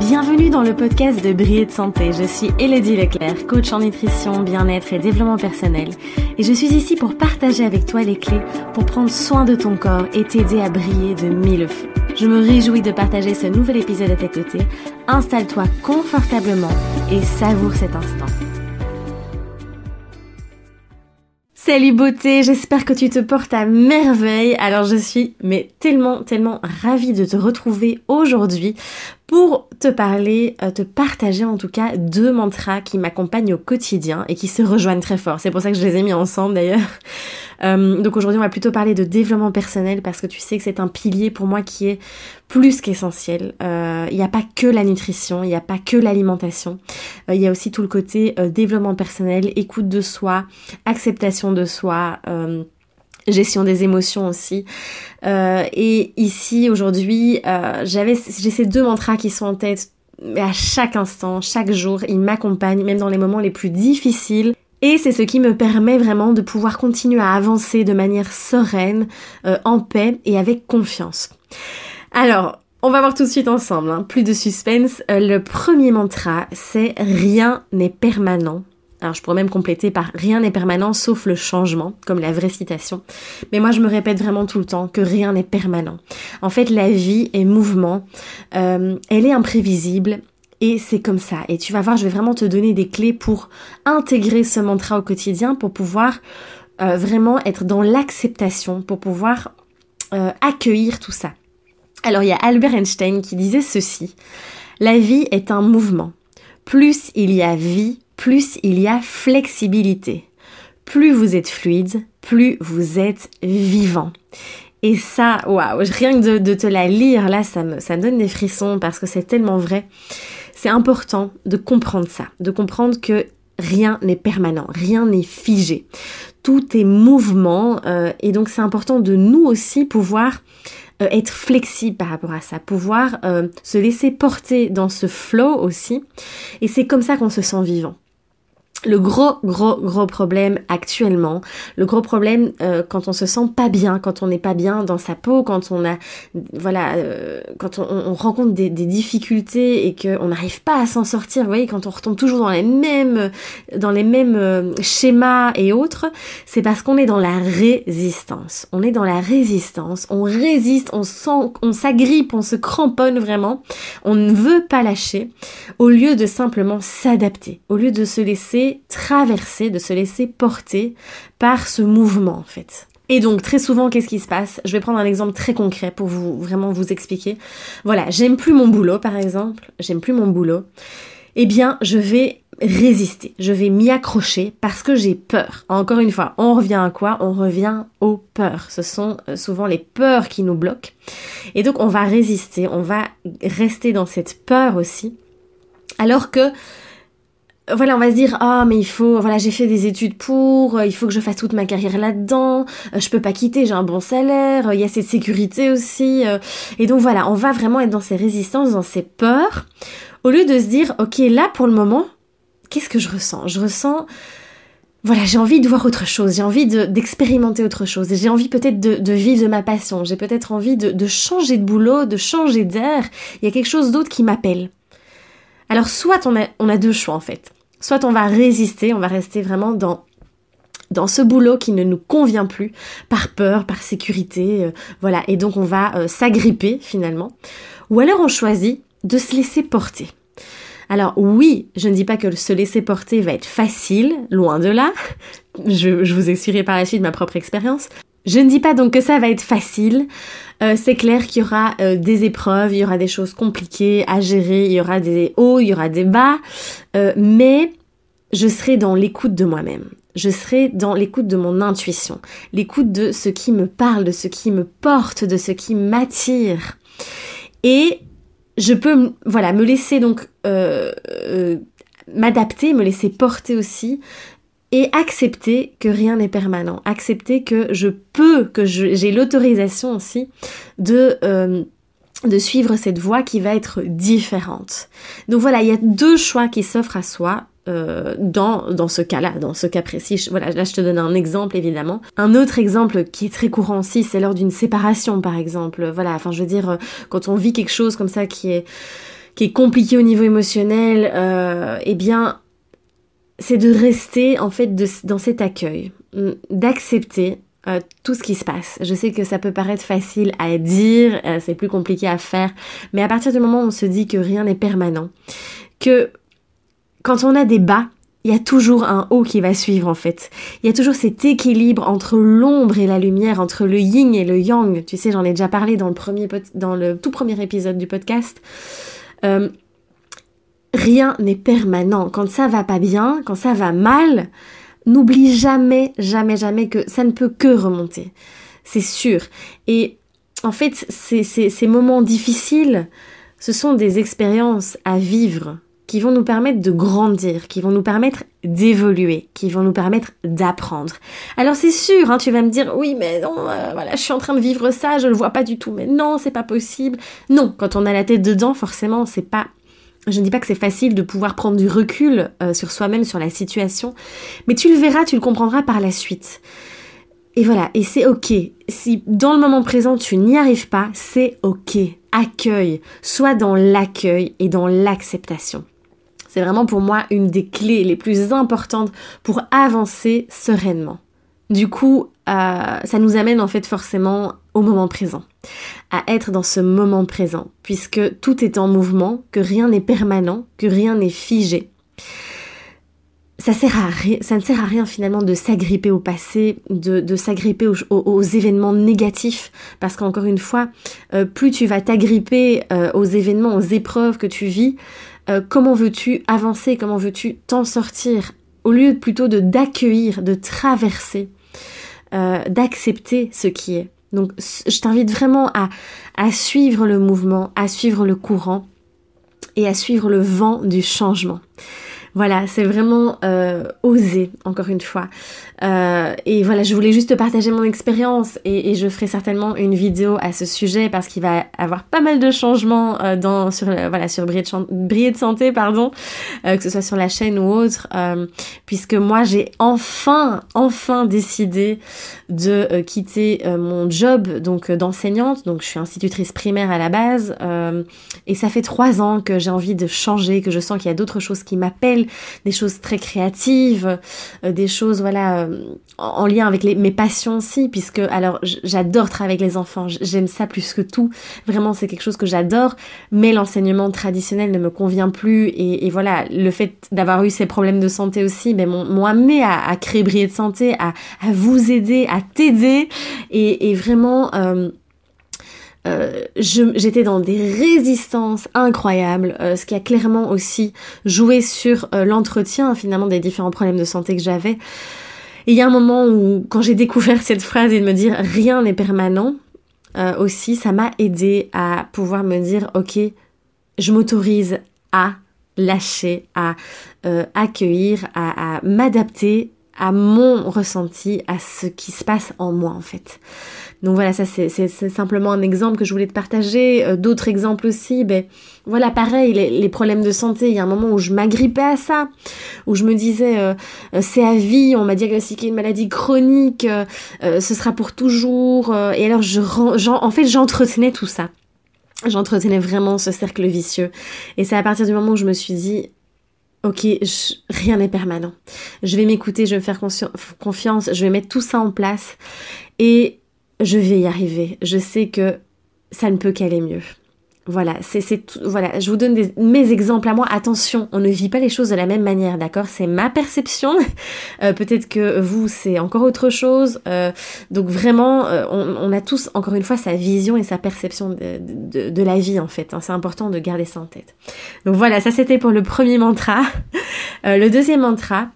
Bienvenue dans le podcast de Briller de Santé. Je suis Elodie Leclerc, coach en nutrition, bien-être et développement personnel. Et je suis ici pour partager avec toi les clés pour prendre soin de ton corps et t'aider à briller de mille feux. Je me réjouis de partager ce nouvel épisode à tes côtés. Installe-toi confortablement et savoure cet instant. Salut beauté, j'espère que tu te portes à merveille. Alors je suis mais tellement tellement ravie de te retrouver aujourd'hui pour te parler, euh, te partager en tout cas deux mantras qui m'accompagnent au quotidien et qui se rejoignent très fort. C'est pour ça que je les ai mis ensemble d'ailleurs. Euh, donc aujourd'hui on va plutôt parler de développement personnel parce que tu sais que c'est un pilier pour moi qui est plus qu'essentiel. Euh, il n'y a pas que la nutrition, il n'y a pas que l'alimentation. Il y a aussi tout le côté développement personnel, écoute de soi, acceptation de soi gestion des émotions aussi. Euh, et ici, aujourd'hui, euh, j'avais, j'ai ces deux mantras qui sont en tête mais à chaque instant, chaque jour, ils m'accompagnent, même dans les moments les plus difficiles. Et c'est ce qui me permet vraiment de pouvoir continuer à avancer de manière sereine, euh, en paix et avec confiance. Alors, on va voir tout de suite ensemble, hein. plus de suspense. le premier mantra, c'est rien n'est permanent alors je pourrais même compléter par rien n'est permanent sauf le changement, comme la vraie citation. Mais moi je me répète vraiment tout le temps que rien n'est permanent. En fait la vie est mouvement, euh, elle est imprévisible. Et c'est comme ça. Et tu vas voir, je vais vraiment te donner des clés pour intégrer ce mantra au quotidien, pour pouvoir euh, vraiment être dans l'acceptation, pour pouvoir euh, accueillir tout ça. Alors il y a Albert Einstein qui disait ceci. La vie est un mouvement. Plus il y a vie, plus il y a flexibilité. Plus vous êtes fluide, plus vous êtes vivant. Et ça, waouh, rien que de, te la lire, là, ça me, donne des frissons parce que c'est tellement vrai. C'est important de comprendre ça, de comprendre que rien n'est permanent, rien n'est figé. Tout est mouvement euh, et donc c'est important de nous aussi pouvoir euh, être flexible par rapport à ça, pouvoir euh, se laisser porter dans ce flow aussi. Et c'est comme ça qu'on se sent vivant le gros gros gros problème actuellement, le gros problème euh, quand on se sent pas bien, quand on n'est pas bien dans sa peau, quand on a voilà, euh, quand on, rencontre des, difficultés et qu'on n'arrive pas à s'en sortir, vous voyez, quand on retombe toujours dans les mêmes dans les mêmes euh, schémas et autres, c'est parce qu'on est dans la résistance. On est dans la résistance, on résiste, on sent, on s'agrippe, on se cramponne vraiment, on ne veut pas lâcher, au lieu de simplement s'adapter, au lieu de se laisser traverser, de se laisser porter par ce mouvement en fait. Et donc très souvent, qu'est-ce qui se passe? Je vais prendre un exemple très concret pour vous vraiment vous expliquer. Voilà, j'aime plus mon boulot par exemple, j'aime plus mon boulot. Eh bien, je vais résister, je vais m'y accrocher parce que j'ai peur. Encore une fois, on revient à quoi? On revient aux peurs. Ce sont euh, souvent les peurs qui nous bloquent. Et donc on va résister, on va rester dans cette peur aussi. Alors que voilà, on va se dire ah mais il faut voilà, j'ai fait des études pour, euh, il faut que je fasse toute ma carrière là-dedans, euh, je peux pas quitter, j'ai un bon salaire, euh, il y a cette sécurité aussi et donc voilà, on va vraiment être dans ces résistances, dans ces peurs au lieu de se dire OK, là pour le moment, qu'est-ce que je ressens? Je ressens voilà, j'ai envie de voir autre chose, j'ai envie d'expérimenter autre chose, j'ai envie peut-être de, vivre de ma passion, j'ai peut-être envie de, de changer de boulot, de changer d'air, il y a quelque chose d'autre qui m'appelle. Alors soit on a, on a deux choix en fait. Soit on va résister, on va rester vraiment dans dans ce boulot qui ne nous convient plus par peur, par sécurité, euh, voilà, et donc on va euh, s'agripper finalement. Ou alors on choisit de se laisser porter. Alors oui, je ne dis pas que se laisser porter va être facile, loin de là. Je, je vous expliquerai par la suite ma propre expérience. Je ne dis pas donc que ça va être facile. Euh, c'est clair qu'il y aura euh, des épreuves, il y aura des choses compliquées à gérer, il y aura des hauts, il y aura des bas, euh, mais je serai dans l'écoute de moi-même. Je serai dans l'écoute de mon intuition, l'écoute de ce qui me parle, de ce qui me porte, de ce qui m'attire. Et je peux, voilà, me laisser donc m'adapter, me laisser porter aussi et accepter que rien n'est permanent, accepter que je peux, que j'ai l'autorisation aussi de euh, de suivre cette voie qui va être différente. Donc voilà, il y a deux choix qui s'offrent à soi. Euh, dans, dans ce cas-là, dans ce cas précis, voilà, là je te donne un exemple évidemment. Un autre exemple qui est très courant aussi, c'est lors d'une séparation par exemple. Voilà, enfin je veux dire, quand on vit quelque chose comme ça qui est qui est compliqué au niveau émotionnel, euh, eh bien, c'est de rester en fait dans cet accueil, d'accepter euh, tout ce qui se passe. Je sais que ça peut paraître facile à dire, euh, c'est plus compliqué à faire, mais à partir du moment où on se dit que rien n'est permanent, que quand on a des bas, il y a toujours un haut qui va suivre en fait. Il y a toujours cet équilibre entre l'ombre et la lumière, entre le yin et le yang. Tu sais, j'en ai déjà parlé dans le, premier dans le tout premier épisode du podcast. Euh, rien n'est permanent. Quand ça va pas bien, quand ça va mal, n'oublie jamais, jamais, jamais que ça ne peut que remonter. C'est sûr. Et en fait, ces moments difficiles, ce sont des expériences à vivre qui vont nous permettre de grandir, qui vont nous permettre d'évoluer, qui vont nous permettre d'apprendre. Alors c'est sûr, hein, tu vas me dire oui mais non, euh, voilà, je suis en train de vivre ça, je le vois pas du tout, mais non, c'est pas possible. Non, quand on a la tête dedans, forcément, c'est pas je ne dis pas que c'est facile de pouvoir prendre du recul euh, sur soi-même, sur la situation, mais tu le verras, tu le comprendras par la suite. Et voilà, et c'est ok. Si dans le moment présent tu n'y arrives pas, c'est ok. Accueille, sois dans l'accueil et dans l'acceptation. C'est vraiment pour moi une des clés les plus importantes pour avancer sereinement. Du coup, euh, ça nous amène en fait forcément au moment présent, à être dans ce moment présent, puisque tout est en mouvement, que rien n'est permanent, que rien n'est figé. Ça, ne sert à rien finalement de s'agripper au passé, de, s'agripper aux, événements négatifs, parce qu'encore une fois, euh, plus tu vas t'agripper euh, aux événements, aux épreuves que tu vis, euh, comment veux-tu avancer, comment veux-tu t'en sortir, au lieu plutôt de d'accueillir, de traverser, euh, d'accepter ce qui est. Donc je t'invite vraiment à, à suivre le mouvement, à suivre le courant et à suivre le vent du changement. Voilà, c'est vraiment euh, oser, encore une fois. Euh, et voilà, je voulais juste partager mon expérience et, je ferai certainement une vidéo à ce sujet parce qu'il va avoir pas mal de changements euh, dans sur voilà sur de santé pardon, que ce soit sur la chaîne ou autre, puisque moi j'ai enfin enfin décidé de quitter mon job donc d'enseignante, donc je suis institutrice primaire à la base et ça fait trois ans que j'ai envie de changer, que je sens qu'il y a d'autres choses qui m'appellent des choses très créatives, euh, des choses voilà euh, en lien avec mes passions aussi, puisque alors j'adore travailler avec les enfants, j'aime ça plus que tout. Vraiment, c'est quelque chose que j'adore, mais l'enseignement traditionnel ne me convient plus et, voilà, le fait d'avoir eu ces problèmes de santé aussi, ben, m'ont amené à, créer Briller de santé, à, vous aider, à t'aider et, vraiment euh, euh, j'étais dans des résistances incroyables, euh, ce qui a clairement aussi joué sur euh, l'entretien finalement des différents problèmes de santé que j'avais. Il y a un moment où, quand j'ai découvert cette phrase et de me dire rien n'est permanent, aussi, ça m'a aidé à pouvoir me dire ok, je m'autorise à lâcher, à accueillir, à m'adapter à mon ressenti, à ce qui se passe en moi en fait. Donc voilà, ça c'est simplement un exemple que je voulais te partager. Euh, d'autres exemples aussi, ben voilà, pareil, les, problèmes de santé, il y a un moment où je m'agrippais à ça, où je me disais euh, euh, c'est à vie, on m'a diagnostiqué une maladie chronique, ce sera pour toujours. et alors je, en fait j'entretenais tout ça. J'entretenais vraiment ce cercle vicieux. Et c'est à partir du moment où je me suis dit, ok, rien n'est permanent. Je vais m'écouter, je vais me faire confiance, je vais mettre tout ça en place. Et je vais y arriver. Je sais que ça ne peut qu'aller mieux. Voilà, c'est voilà, je vous donne mes exemples à moi. Attention, on ne vit pas les choses de la même manière, d'accord? C'est ma perception. Euh, peut-être que vous, c'est encore autre chose. Euh, donc vraiment, euh, on, a tous, encore une fois, sa vision et sa perception de, la vie, en fait. Hein. C'est important de garder ça en tête. Donc voilà, ça c'était pour le premier mantra. le deuxième mantra,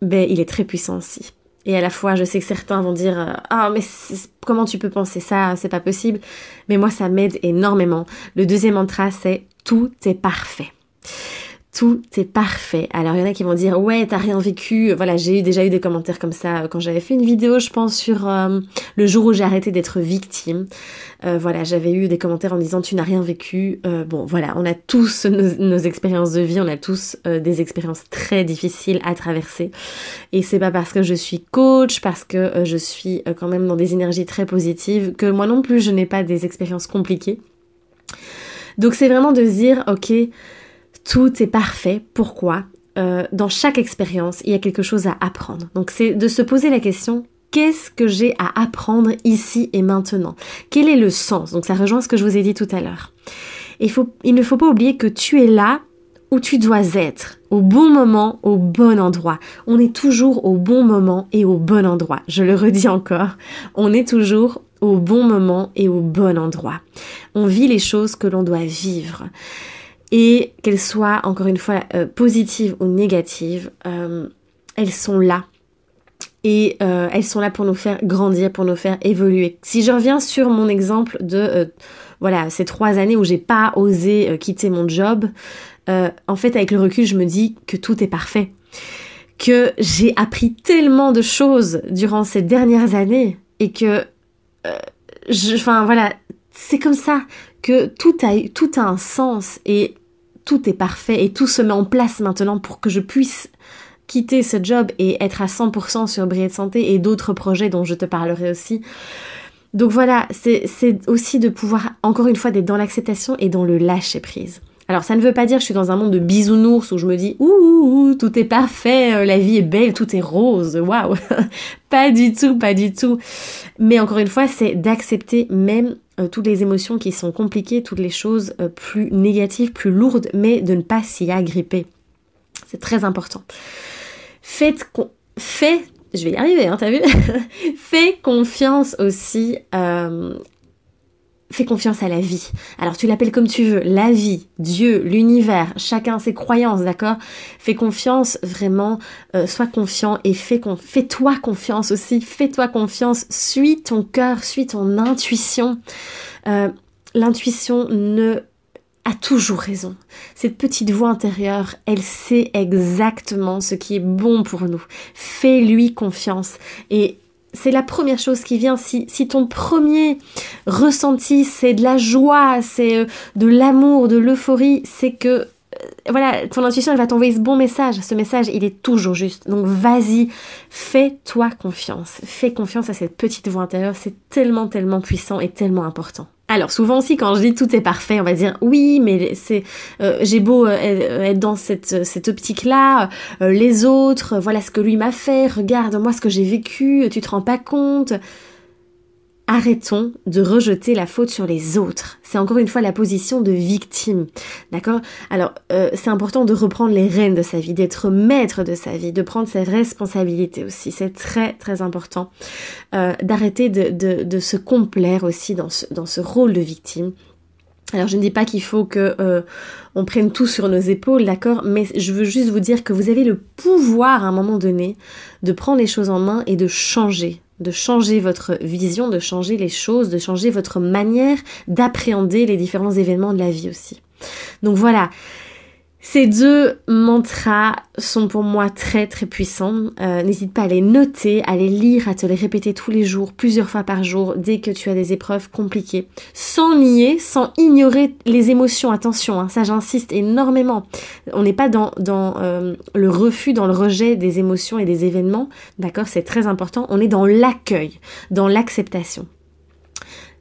ben, il est très puissant aussi. Et à la fois, je sais que certains vont dire euh, Ah, mais comment tu peux penser ça? C'est pas possible. Mais moi, ça m'aide énormément. Le deuxième mantra, c'est Tout est parfait tout est parfait. Alors il y en a qui vont dire ouais t'as rien vécu. Voilà j'ai eu déjà eu des commentaires comme ça quand j'avais fait une vidéo je pense sur euh, le jour où j'ai arrêté d'être victime. Euh, voilà j'avais eu des commentaires en disant tu n'as rien vécu. Euh, bon voilà on a tous nos, expériences de vie, on a tous des expériences très difficiles à traverser. Et c'est pas parce que je suis coach, parce que je suis quand même dans des énergies très positives que moi non plus je n'ai pas des expériences compliquées. Donc c'est vraiment de se dire, ok, tout est parfait. Pourquoi? Euh, Dans chaque expérience, il y a quelque chose à apprendre. Donc c'est de se poser la question, qu'est-ce que j'ai à apprendre ici et maintenant? Quel est le sens? Donc ça rejoint ce que je vous ai dit tout à l'heure. Il, il ne faut pas oublier que tu es là où tu dois être, au bon moment, au bon endroit. On est toujours au bon moment et au bon endroit. Je le redis encore, on est toujours au bon moment et au bon endroit. On vit les choses que l'on doit vivre. Et qu'elles soient, encore une fois, euh, positives ou négatives, euh, elles sont là. Et euh, elles sont là pour nous faire grandir, pour nous faire évoluer. Si je reviens sur mon exemple de voilà ces trois années où j'ai pas osé quitter mon job, en fait avec le recul je me dis que tout est parfait, que j'ai appris tellement de choses durant ces dernières années et que enfin voilà, c'est comme ça que tout a, un sens et tout est parfait et tout se met en place maintenant pour que je puisse quitter ce job et être à 100% sur Briller de Santé et d'autres projets dont je te parlerai aussi. Donc voilà, c'est aussi de pouvoir, encore une fois, d'être dans l'acceptation et dans le lâcher prise. Alors ça ne veut pas dire que je suis dans un monde de bisounours où je me dis ouh, tout est parfait, euh, la vie est belle, tout est rose, waouh. pas du tout, pas du tout. Mais encore une fois, c'est d'accepter même euh, toutes les émotions qui sont compliquées, toutes les choses euh, plus négatives, plus lourdes, mais de ne pas s'y agripper. C'est très important. Faites, je vais y arriver, hein, t'as vu? Fais confiance aussi Fais confiance à la vie. Alors tu l'appelles comme tu veux, la vie, Dieu, l'univers, chacun ses croyances, d'accord? Fais confiance vraiment, euh, sois confiant et fais fais-toi confiance aussi, fais-toi confiance, suis ton cœur, suis ton intuition. Euh, l'intuition ne a toujours raison. Cette petite voix intérieure, elle sait exactement ce qui est bon pour nous. Fais-lui confiance et c'est la première chose qui vient. Si, ton premier ressenti, c'est de la joie, c'est euh, de l'amour, de l'euphorie, c'est que euh, voilà, ton intuition, elle va t'envoyer ce bon message. Ce message, il est toujours juste. Donc vas-y, fais-toi confiance. Fais confiance à cette petite voix intérieure. C'est tellement, tellement puissant et tellement important. Alors souvent aussi quand je dis tout est parfait, on va dire oui, mais c'est euh, j'ai beau euh, être dans cette, cette optique-là, euh, les autres, voilà ce que lui m'a fait, regarde moi ce que j'ai vécu, tu te rends pas compte. Arrêtons de rejeter la faute sur les autres. C'est encore une fois la position de victime. D'accord? Alors, euh, c'est important de reprendre les rênes de sa vie, d'être maître de sa vie, de prendre ses responsabilités aussi. C'est très, très important euh, d'arrêter de, de, se complaire aussi dans ce, dans ce rôle de victime. Alors je ne dis pas qu'il faut que euh, on prenne tout sur nos épaules, d'accord, mais je veux juste vous dire que vous avez le pouvoir à un moment donné de prendre les choses en main et de changer de changer votre vision, de changer les choses, de changer votre manière d'appréhender les différents événements de la vie aussi. Donc voilà, ces deux mantras sont pour moi très très puissants. Euh, n'hésite pas à les noter, à les lire, à te les répéter tous les jours, plusieurs fois par jour, dès que tu as des épreuves compliquées. Sans nier, sans ignorer les émotions. Attention, hein, ça j'insiste énormément. On n'est pas dans, euh, le refus, dans le rejet des émotions et des événements. D'accord C'est très important. On est dans l'accueil, dans l'acceptation.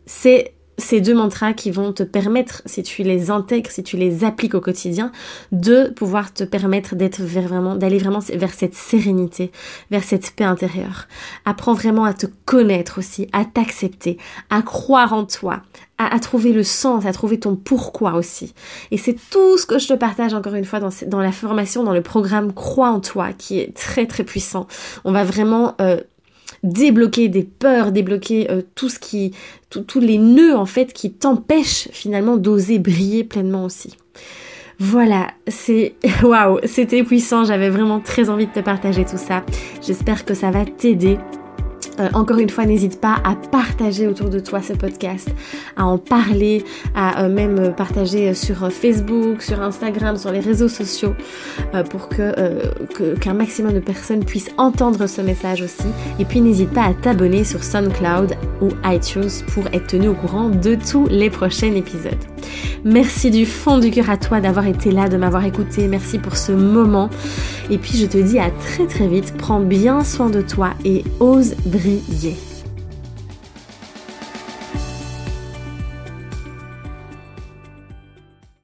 C'est ces deux mantras qui vont te permettre, si tu les intègres, si tu les appliques au quotidien, de pouvoir te permettre d'être vraiment, d'aller vraiment vers cette sérénité, vers cette paix intérieure. Apprends vraiment à te connaître aussi, à t'accepter, à croire en toi, à, trouver le sens, à trouver ton pourquoi aussi. Et c'est tout ce que je te partage encore une fois dans, dans la formation, dans le programme Crois en toi, qui est très très puissant. On va vraiment euh, débloquer des peurs, débloquer euh, tout ce qui, tous les nœuds en fait qui t'empêchent finalement d'oser briller pleinement aussi. Voilà, c'est waouh, c'était puissant, j'avais vraiment très envie de te partager tout ça. J'espère que ça va t'aider euh, encore une fois, n'hésite pas à partager autour de toi ce podcast, à en parler, à euh, même partager sur Facebook, sur Instagram, sur les réseaux sociaux, euh, pour que qu'un maximum de personnes puissent entendre ce message aussi. Et puis n'hésite pas à t'abonner sur SoundCloud ou iTunes pour être tenu au courant de tous les prochains épisodes. Merci du fond du cœur à toi d'avoir été là, de m'avoir écouté. Merci pour ce moment. Et puis je te dis à très très vite. Prends bien soin de toi et ose briller.